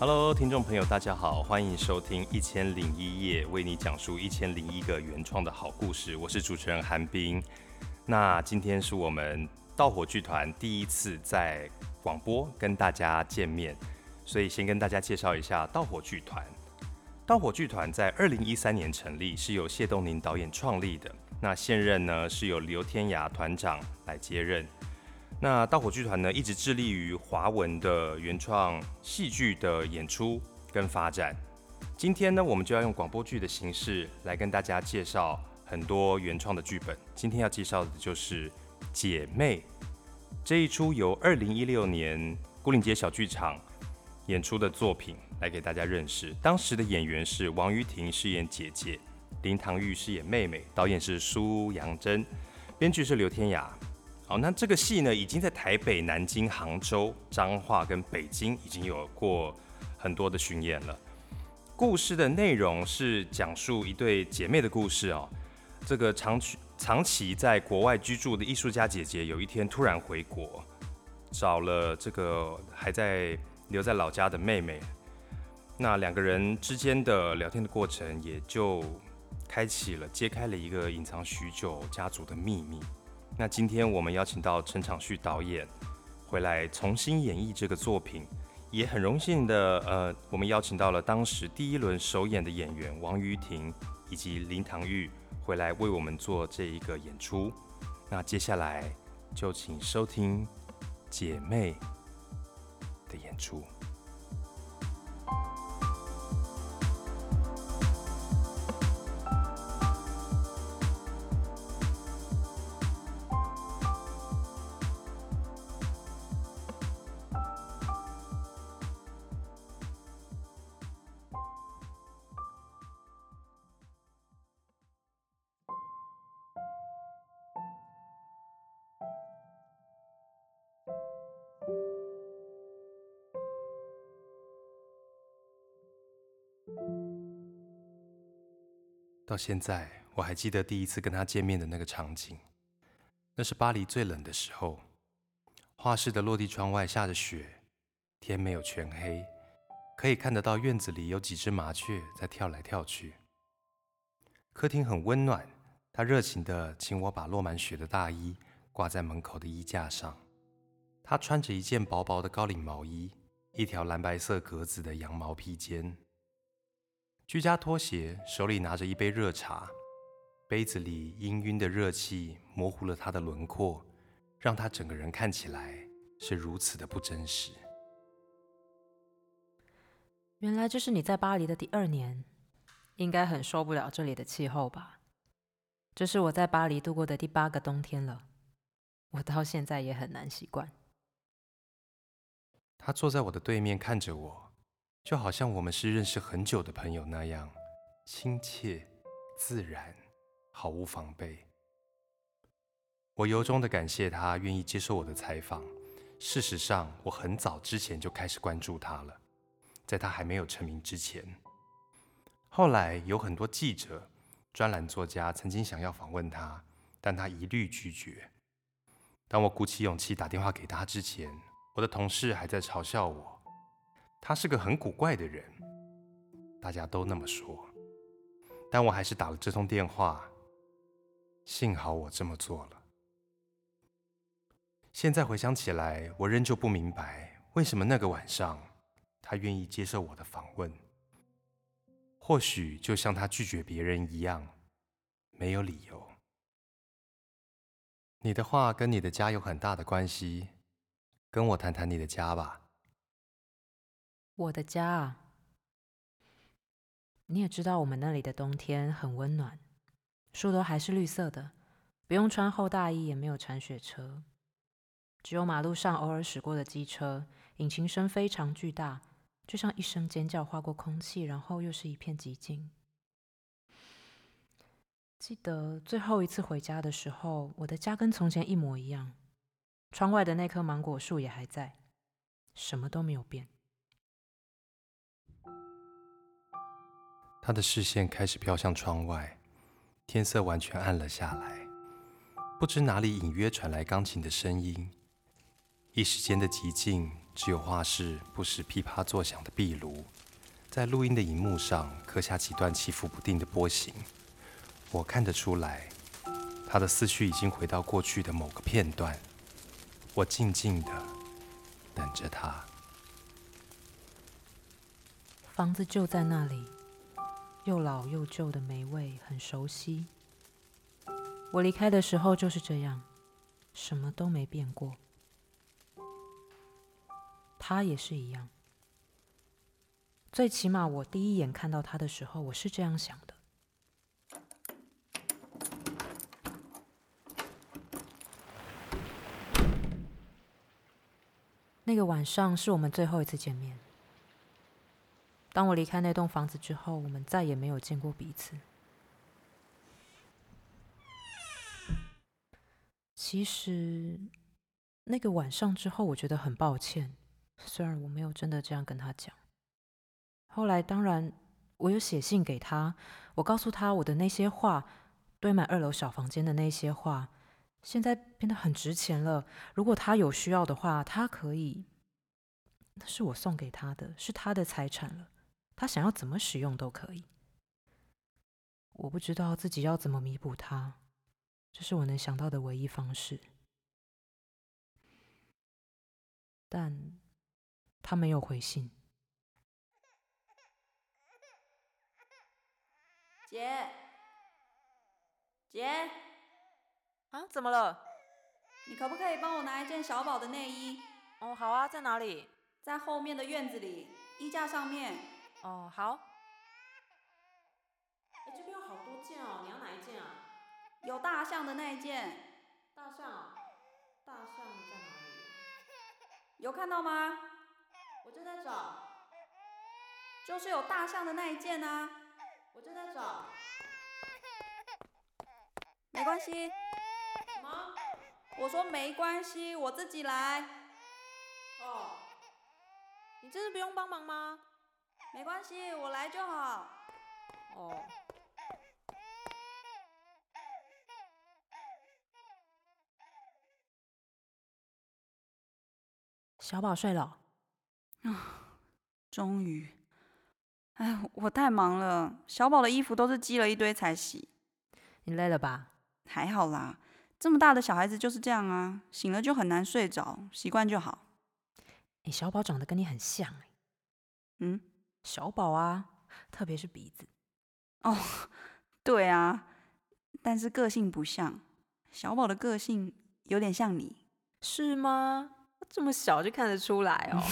Hello，听众朋友，大家好，欢迎收听《一千零一夜》，为你讲述一千零一个原创的好故事。我是主持人韩冰。那今天是我们盗火剧团第一次在广播跟大家见面，所以先跟大家介绍一下盗火剧团。盗火剧团在二零一三年成立，是由谢东宁导演创立的。那现任呢，是由刘天涯团长来接任。那盗火剧团呢，一直致力于华文的原创戏剧的演出跟发展。今天呢，我们就要用广播剧的形式来跟大家介绍很多原创的剧本。今天要介绍的就是《姐妹》这一出由二零一六年牯岭街小剧场演出的作品，来给大家认识。当时的演员是王于婷饰演姐姐，林唐玉饰演妹妹，导演是苏杨珍，编剧是刘天雅。好，那这个戏呢，已经在台北、南京、杭州、彰化跟北京已经有过很多的巡演了。故事的内容是讲述一对姐妹的故事哦。这个长期长期在国外居住的艺术家姐姐，有一天突然回国，找了这个还在留在老家的妹妹。那两个人之间的聊天的过程，也就开启了，揭开了一个隐藏许久家族的秘密。那今天我们邀请到陈长旭导演回来重新演绎这个作品，也很荣幸的，呃，我们邀请到了当时第一轮首演的演员王于婷以及林唐玉回来为我们做这一个演出。那接下来就请收听姐妹的演出。到现在，我还记得第一次跟他见面的那个场景。那是巴黎最冷的时候，画室的落地窗外下着雪，天没有全黑，可以看得到院子里有几只麻雀在跳来跳去。客厅很温暖，他热情地请我把落满雪的大衣挂在门口的衣架上。他穿着一件薄薄的高领毛衣，一条蓝白色格子的羊毛披肩。居家拖鞋，手里拿着一杯热茶，杯子里氤氲的热气模糊了他的轮廓，让他整个人看起来是如此的不真实。原来这是你在巴黎的第二年，应该很受不了这里的气候吧？这是我在巴黎度过的第八个冬天了，我到现在也很难习惯。他坐在我的对面看着我。就好像我们是认识很久的朋友那样，亲切、自然，毫无防备。我由衷的感谢他愿意接受我的采访。事实上，我很早之前就开始关注他了，在他还没有成名之前。后来有很多记者、专栏作家曾经想要访问他，但他一律拒绝。当我鼓起勇气打电话给他之前，我的同事还在嘲笑我。他是个很古怪的人，大家都那么说，但我还是打了这通电话。幸好我这么做了。现在回想起来，我仍旧不明白为什么那个晚上他愿意接受我的访问。或许就像他拒绝别人一样，没有理由。你的话跟你的家有很大的关系，跟我谈谈你的家吧。我的家啊，你也知道，我们那里的冬天很温暖，树都还是绿色的，不用穿厚大衣，也没有铲雪车，只有马路上偶尔驶过的机车，引擎声非常巨大，就像一声尖叫划过空气，然后又是一片寂静。记得最后一次回家的时候，我的家跟从前一模一样，窗外的那棵芒果树也还在，什么都没有变。他的视线开始飘向窗外，天色完全暗了下来。不知哪里隐约传来钢琴的声音，一时间的寂静只有画室不时噼啪作响的壁炉，在录音的荧幕上刻下几段起伏不定的波形。我看得出来，他的思绪已经回到过去的某个片段。我静静的等着他。房子就在那里，又老又旧的霉味很熟悉。我离开的时候就是这样，什么都没变过。他也是一样。最起码我第一眼看到他的时候，我是这样想的。那个晚上是我们最后一次见面。当我离开那栋房子之后，我们再也没有见过彼此。其实，那个晚上之后，我觉得很抱歉，虽然我没有真的这样跟他讲。后来，当然，我有写信给他，我告诉他我的那些话，堆满二楼小房间的那些话。现在变得很值钱了。如果他有需要的话，他可以。那是我送给他的，是他的财产了。他想要怎么使用都可以。我不知道自己要怎么弥补他，这是我能想到的唯一方式。但他没有回信。姐，姐。啊，怎么了？你可不可以帮我拿一件小宝的内衣？哦，好啊，在哪里？在后面的院子里，衣架上面。哦，好。哎，这边有好多件哦，你要哪一件啊？有大象的那一件。大象？大象在哪里？有看到吗？我正在找。就是有大象的那一件啊。我正在找。没关系。什么我说没关系，我自己来。哦，你真的不用帮忙吗？没关系，我来就好。哦。小宝睡了。啊，终于。哎，我太忙了，小宝的衣服都是积了一堆才洗。你累了吧？还好啦。这么大的小孩子就是这样啊，醒了就很难睡着，习惯就好。哎，小宝长得跟你很像哎。嗯，小宝啊，特别是鼻子。哦，对啊，但是个性不像。小宝的个性有点像你。是吗？这么小就看得出来哦。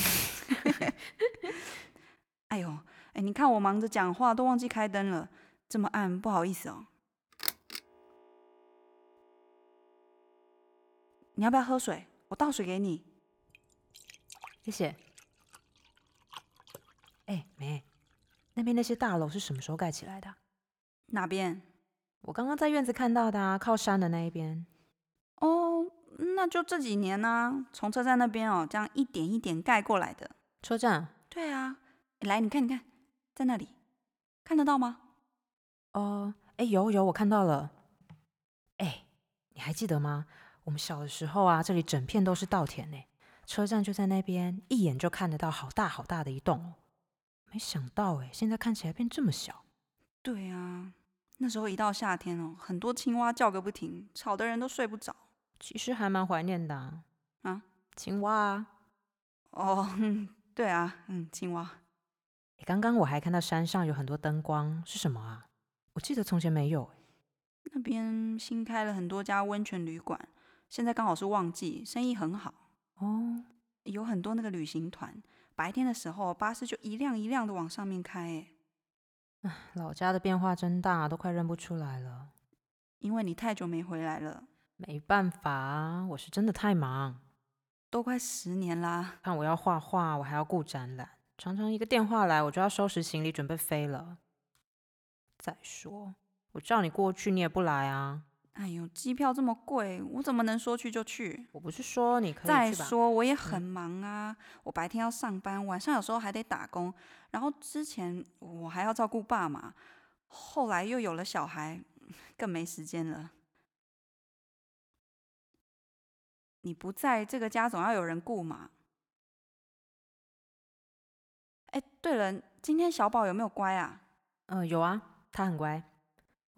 哎呦，哎，你看我忙着讲话都忘记开灯了，这么暗，不好意思哦。你要不要喝水？我倒水给你。谢谢。哎，梅，那边那些大楼是什么时候盖起来的？哪边？我刚刚在院子看到的啊，靠山的那一边。哦，那就这几年呢，从车站那边哦，这样一点一点盖过来的。车站？对啊。来，你看，你看，在那里，看得到吗？哦，哎，有有，我看到了。哎，你还记得吗？我们小的时候啊，这里整片都是稻田呢，车站就在那边，一眼就看得到好大好大的一栋哦。没想到哎，现在看起来变这么小。对啊，那时候一到夏天哦，很多青蛙叫个不停，吵得人都睡不着。其实还蛮怀念的啊，啊，青蛙啊。哦，对啊，嗯，青蛙。刚刚我还看到山上有很多灯光，是什么啊？我记得从前没有。那边新开了很多家温泉旅馆。现在刚好是旺季，生意很好哦。有很多那个旅行团，白天的时候巴士就一辆一辆的往上面开。哎，老家的变化真大，都快认不出来了。因为你太久没回来了。没办法，我是真的太忙，都快十年啦。看我要画画，我还要顾展览，常常一个电话来，我就要收拾行李准备飞了。再说，我叫你过去，你也不来啊。哎呦，机票这么贵，我怎么能说去就去？我不是说你可以去？再说我也很忙啊，嗯、我白天要上班，晚上有时候还得打工，然后之前我还要照顾爸妈，后来又有了小孩，更没时间了。你不在这个家，总要有人顾嘛。哎，对了，今天小宝有没有乖啊？嗯、呃，有啊，他很乖。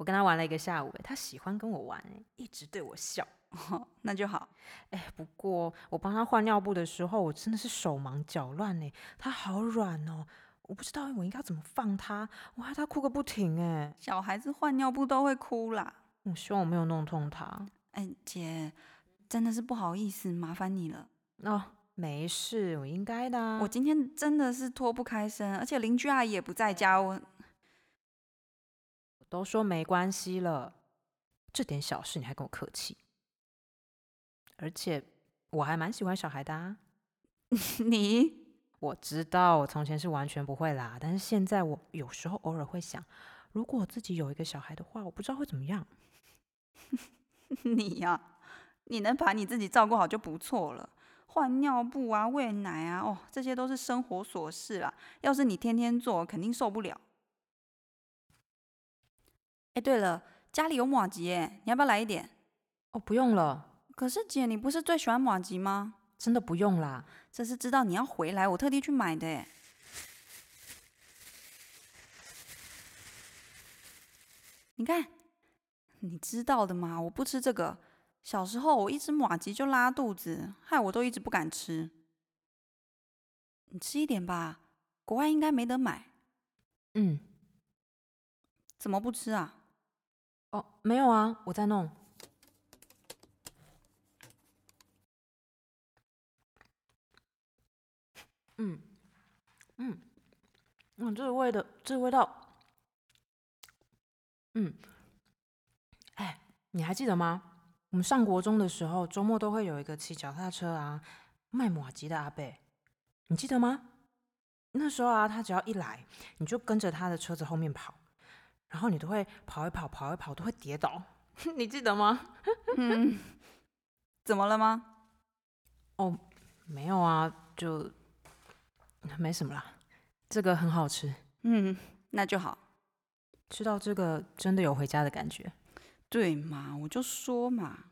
我跟他玩了一个下午，他喜欢跟我玩，一直对我笑。哦，那就好。哎，不过我帮他换尿布的时候，我真的是手忙脚乱呢。他好软哦，我不知道我应该怎么放他，我害他哭个不停哎。小孩子换尿布都会哭啦。我希望我没有弄痛他。哎，姐，真的是不好意思，麻烦你了。哦，没事，我应该的啊。我今天真的是脱不开身，而且邻居阿姨也不在家，我都说没关系了，这点小事你还跟我客气。而且我还蛮喜欢小孩的啊。你，我知道我从前是完全不会啦，但是现在我有时候偶尔会想，如果我自己有一个小孩的话，我不知道会怎么样。你呀、啊，你能把你自己照顾好就不错了。换尿布啊，喂奶啊，哦，这些都是生活琐事啦。要是你天天做，肯定受不了。哎，对了，家里有马吉耶，你要不要来一点？哦，不用了。可是姐，你不是最喜欢马吉吗？真的不用啦，这是知道你要回来，我特地去买的耶。你看，你知道的嘛？我不吃这个。小时候我一吃马吉就拉肚子，害我都一直不敢吃。你吃一点吧，国外应该没得买。嗯，怎么不吃啊？哦，没有啊，我在弄。嗯，嗯，嗯，这个味的，这个味道，嗯，哎，你还记得吗？我们上国中的时候，周末都会有一个骑脚踏车啊，卖马吉的阿伯，你记得吗？那时候啊，他只要一来，你就跟着他的车子后面跑，然后你都会跑一跑，跑一跑，都会跌倒，你记得吗？嗯，怎么了吗？哦，没有啊，就。没什么啦，这个很好吃。嗯，那就好。吃到这个真的有回家的感觉。对嘛，我就说嘛。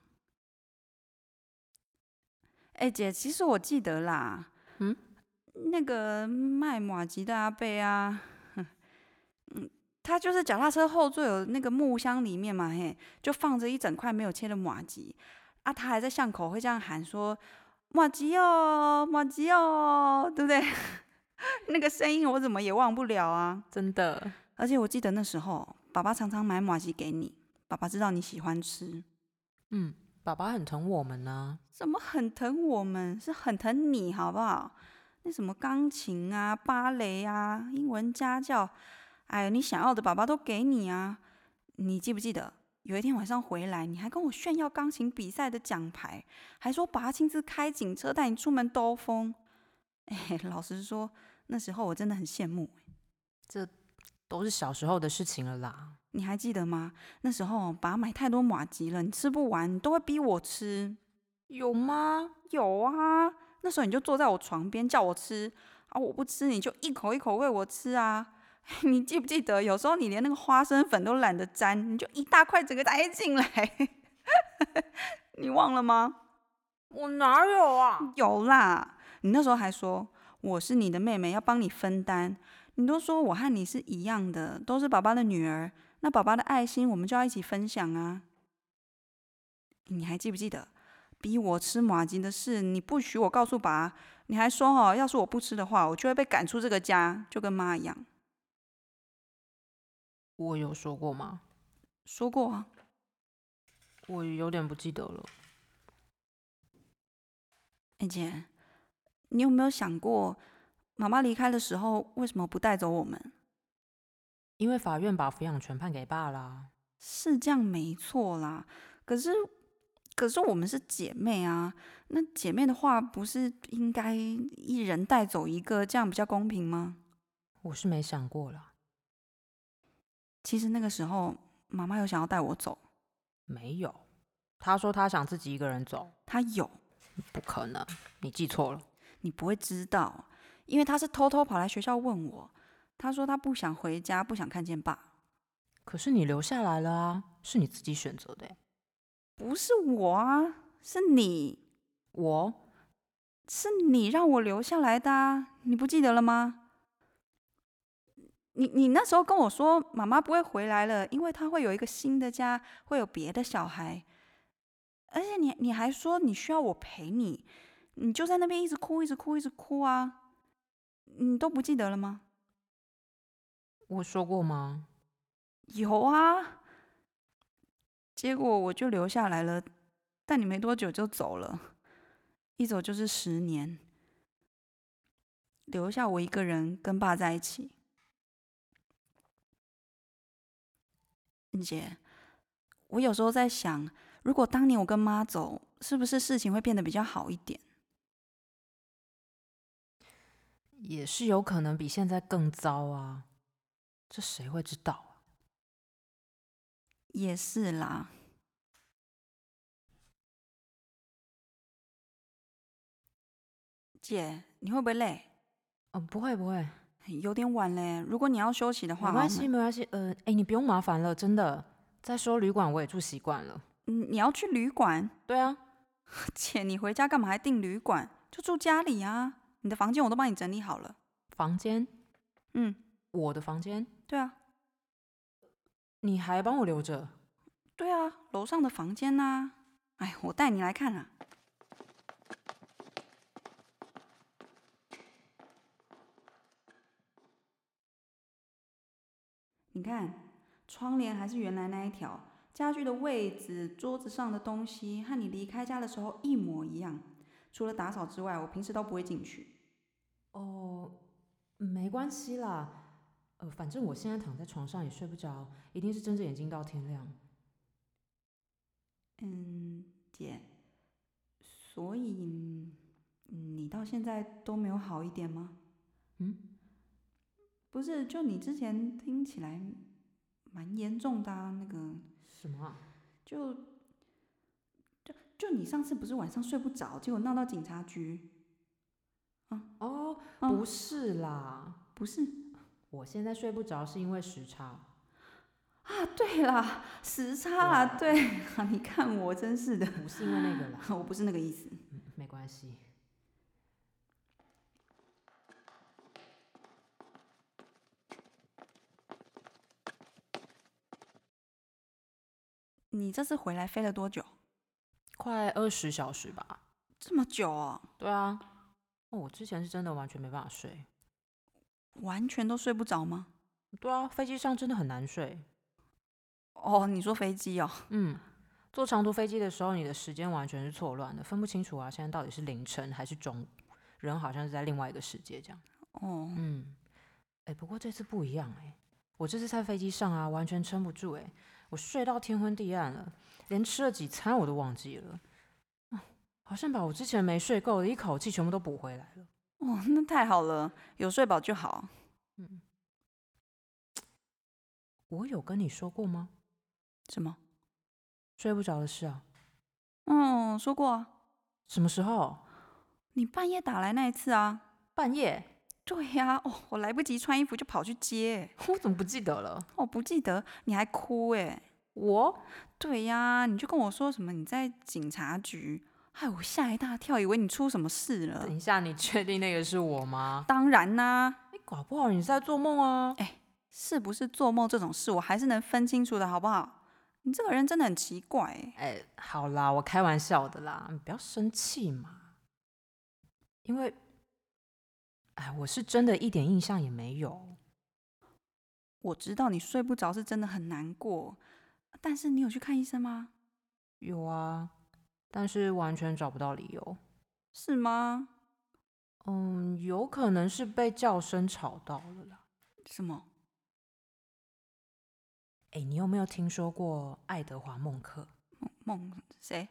哎，姐，其实我记得啦。嗯，那个卖马吉的阿贝啊，嗯，他就是脚踏车后座有那个木箱里面嘛，嘿，就放着一整块没有切的马吉啊，他还在巷口会这样喊说。马吉哦，马吉哦，对不对？那个声音我怎么也忘不了啊！真的，而且我记得那时候，爸爸常常买马吉给你。爸爸知道你喜欢吃，嗯，爸爸很疼我们呢。怎么很疼我们？是很疼你，好不好？那什么钢琴啊、芭蕾啊、英文家教，哎，你想要的爸爸都给你啊！你记不记得？有一天晚上回来，你还跟我炫耀钢琴比赛的奖牌，还说爸亲自开警车带你出门兜风。哎，老实说，那时候我真的很羡慕。这都是小时候的事情了啦。你还记得吗？那时候爸买太多马吉了，你吃不完，你都会逼我吃。有吗？有啊。那时候你就坐在我床边叫我吃啊，我不吃你就一口一口喂我吃啊。你记不记得，有时候你连那个花生粉都懒得沾，你就一大块整个塞进来，你忘了吗？我哪有啊？有啦，你那时候还说我是你的妹妹，要帮你分担。你都说我和你是一样的，都是爸爸的女儿，那爸爸的爱心我们就要一起分享啊。你还记不记得逼我吃马吉的事？你不许我告诉爸，你还说哦，要是我不吃的话，我就会被赶出这个家，就跟妈一样。我有说过吗？说过啊，我有点不记得了。哎姐，你有没有想过，妈妈离开的时候为什么不带走我们？因为法院把抚养权判给爸啦。是这样没错啦，可是可是我们是姐妹啊，那姐妹的话不是应该一人带走一个，这样比较公平吗？我是没想过啦。其实那个时候，妈妈有想要带我走，没有。她说她想自己一个人走。她有，不可能，你记错了。你不会知道，因为她是偷偷跑来学校问我。她说她不想回家，不想看见爸。可是你留下来了啊，是你自己选择的。不是我啊，是你。我，是你让我留下来的啊，你不记得了吗？你你那时候跟我说，妈妈不会回来了，因为她会有一个新的家，会有别的小孩。而且你你还说你需要我陪你，你就在那边一直哭，一直哭，一直哭啊！你都不记得了吗？我说过吗？有啊。结果我就留下来了，但你没多久就走了，一走就是十年，留下我一个人跟爸在一起。姐，我有时候在想，如果当年我跟妈走，是不是事情会变得比较好一点？也是有可能比现在更糟啊，这谁会知道啊？也是啦。姐，你会不会累？哦，不会不会。有点晚嘞，如果你要休息的话，没关系没关系。呃，哎，你不用麻烦了，真的。再说旅馆我也住习惯了。嗯，你要去旅馆？对啊。姐，你回家干嘛还订旅馆？就住家里啊。你的房间我都帮你整理好了。房间？嗯，我的房间？对啊。你还帮我留着？对啊，楼上的房间呐。哎，我带你来看啊。你看，窗帘还是原来那一条，家具的位置、桌子上的东西和你离开家的时候一模一样。除了打扫之外，我平时都不会进去。哦，没关系啦，呃，反正我现在躺在床上也睡不着，一定是睁着眼睛到天亮。嗯，姐，所以你到现在都没有好一点吗？嗯。不是，就你之前听起来蛮严重的啊，那个什么啊？就就就你上次不是晚上睡不着，结果闹到警察局？啊哦，不是啦，不是，我现在睡不着是因为时差。啊，对啦，时差啊，对啊，你看我真是的，不是因为那个啦，我不是那个意思，嗯，没关系。你这次回来飞了多久？快二十小时吧。这么久哦？对啊。哦，我之前是真的完全没办法睡。完全都睡不着吗？对啊，飞机上真的很难睡。哦，你坐飞机哦？嗯，坐长途飞机的时候，你的时间完全是错乱的，分不清楚啊，现在到底是凌晨还是中午，人好像是在另外一个世界这样。哦，嗯。哎，不过这次不一样哎，我这次在飞机上啊，完全撑不住哎。我睡到天昏地暗了，连吃了几餐我都忘记了，好像把我之前没睡够的一口气全部都补回来了。哦，那太好了，有睡饱就好。嗯，我有跟你说过吗？什么？睡不着的事啊？嗯，说过啊。什么时候？你半夜打来那一次啊？半夜？对呀，哦，我来不及穿衣服就跑去接，我怎么不记得了？我不记得，你还哭哎？我？对呀，你就跟我说什么你在警察局，害我吓一大跳，以为你出什么事了。等一下，你确定那个是我吗？当然啦，你搞不好你是在做梦啊？哎，是不是做梦这种事，我还是能分清楚的，好不好？你这个人真的很奇怪。哎，好啦，我开玩笑的啦，你不要生气嘛，因为。哎，我是真的一点印象也没有。我知道你睡不着是真的很难过，但是你有去看医生吗？有啊，但是完全找不到理由。是吗？嗯，有可能是被叫声吵到了啦。什么？哎，你有没有听说过爱德华·孟克？孟谁？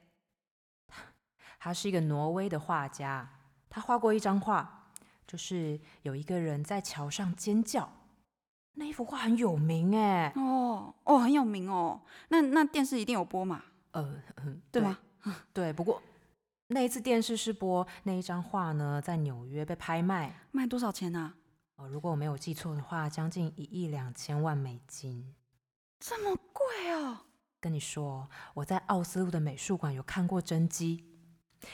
他是一个挪威的画家，他画过一张画。就是有一个人在桥上尖叫，那一幅画很有名哎。哦哦，很有名哦。那那电视一定有播嘛？呃，对吗？对。不过那一次电视是播那一张画呢，在纽约被拍卖，卖多少钱呢？哦，如果我没有记错的话，将近一亿两千万美金。这么贵哦！跟你说，我在奥斯陆的美术馆有看过真迹，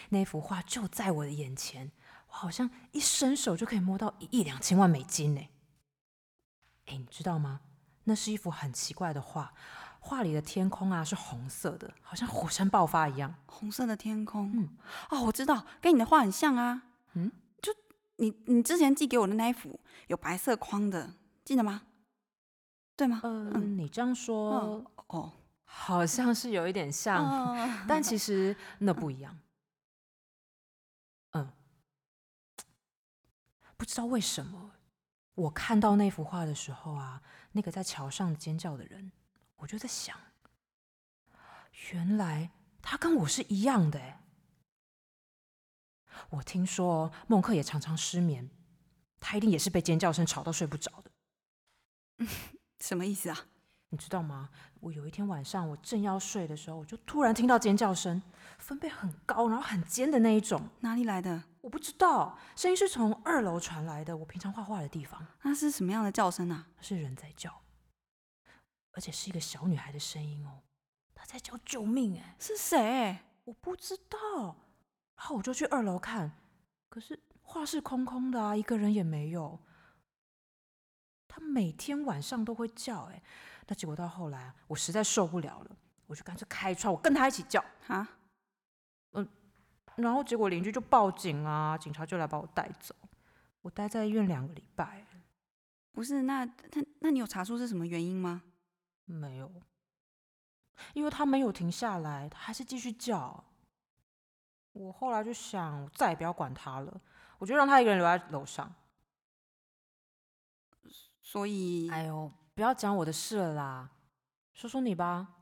那幅画就在我的眼前。好像一伸手就可以摸到一亿两千万美金呢！哎，你知道吗？那是一幅很奇怪的画，画里的天空啊是红色的，好像火山爆发一样。红色的天空，嗯，哦，我知道，跟你的画很像啊。嗯，就你你之前寄给我的那一幅，有白色框的，记得吗？对吗？呃、嗯，你这样说，嗯、哦，好像是有一点像，哦、但其实那不一样。嗯，不知道为什么。我看到那幅画的时候啊，那个在桥上尖叫的人，我就在想，原来他跟我是一样的哎。我听说孟克也常常失眠，他一定也是被尖叫声吵到睡不着的。什么意思啊？你知道吗？我有一天晚上，我正要睡的时候，我就突然听到尖叫声，分贝很高，然后很尖的那一种。哪里来的？我不知道，声音是从二楼传来的。我平常画画的地方。那是什么样的叫声啊？是人在叫，而且是一个小女孩的声音哦。她在叫救命！哎，是谁？我不知道。然后我就去二楼看，可是画室空空的啊，一个人也没有。她每天晚上都会叫，哎。那结果到后来，我实在受不了了，我就干脆开窗，我跟他一起叫啊，嗯，然后结果邻居就报警啊，警察就来把我带走，我待在医院两个礼拜。不是，那他那你有查出是什么原因吗？没有，因为他没有停下来，他还是继续叫。我后来就想，我再也不要管他了，我就让他一个人留在楼上。所以，哎呦。不要讲我的事了啦，说说你吧。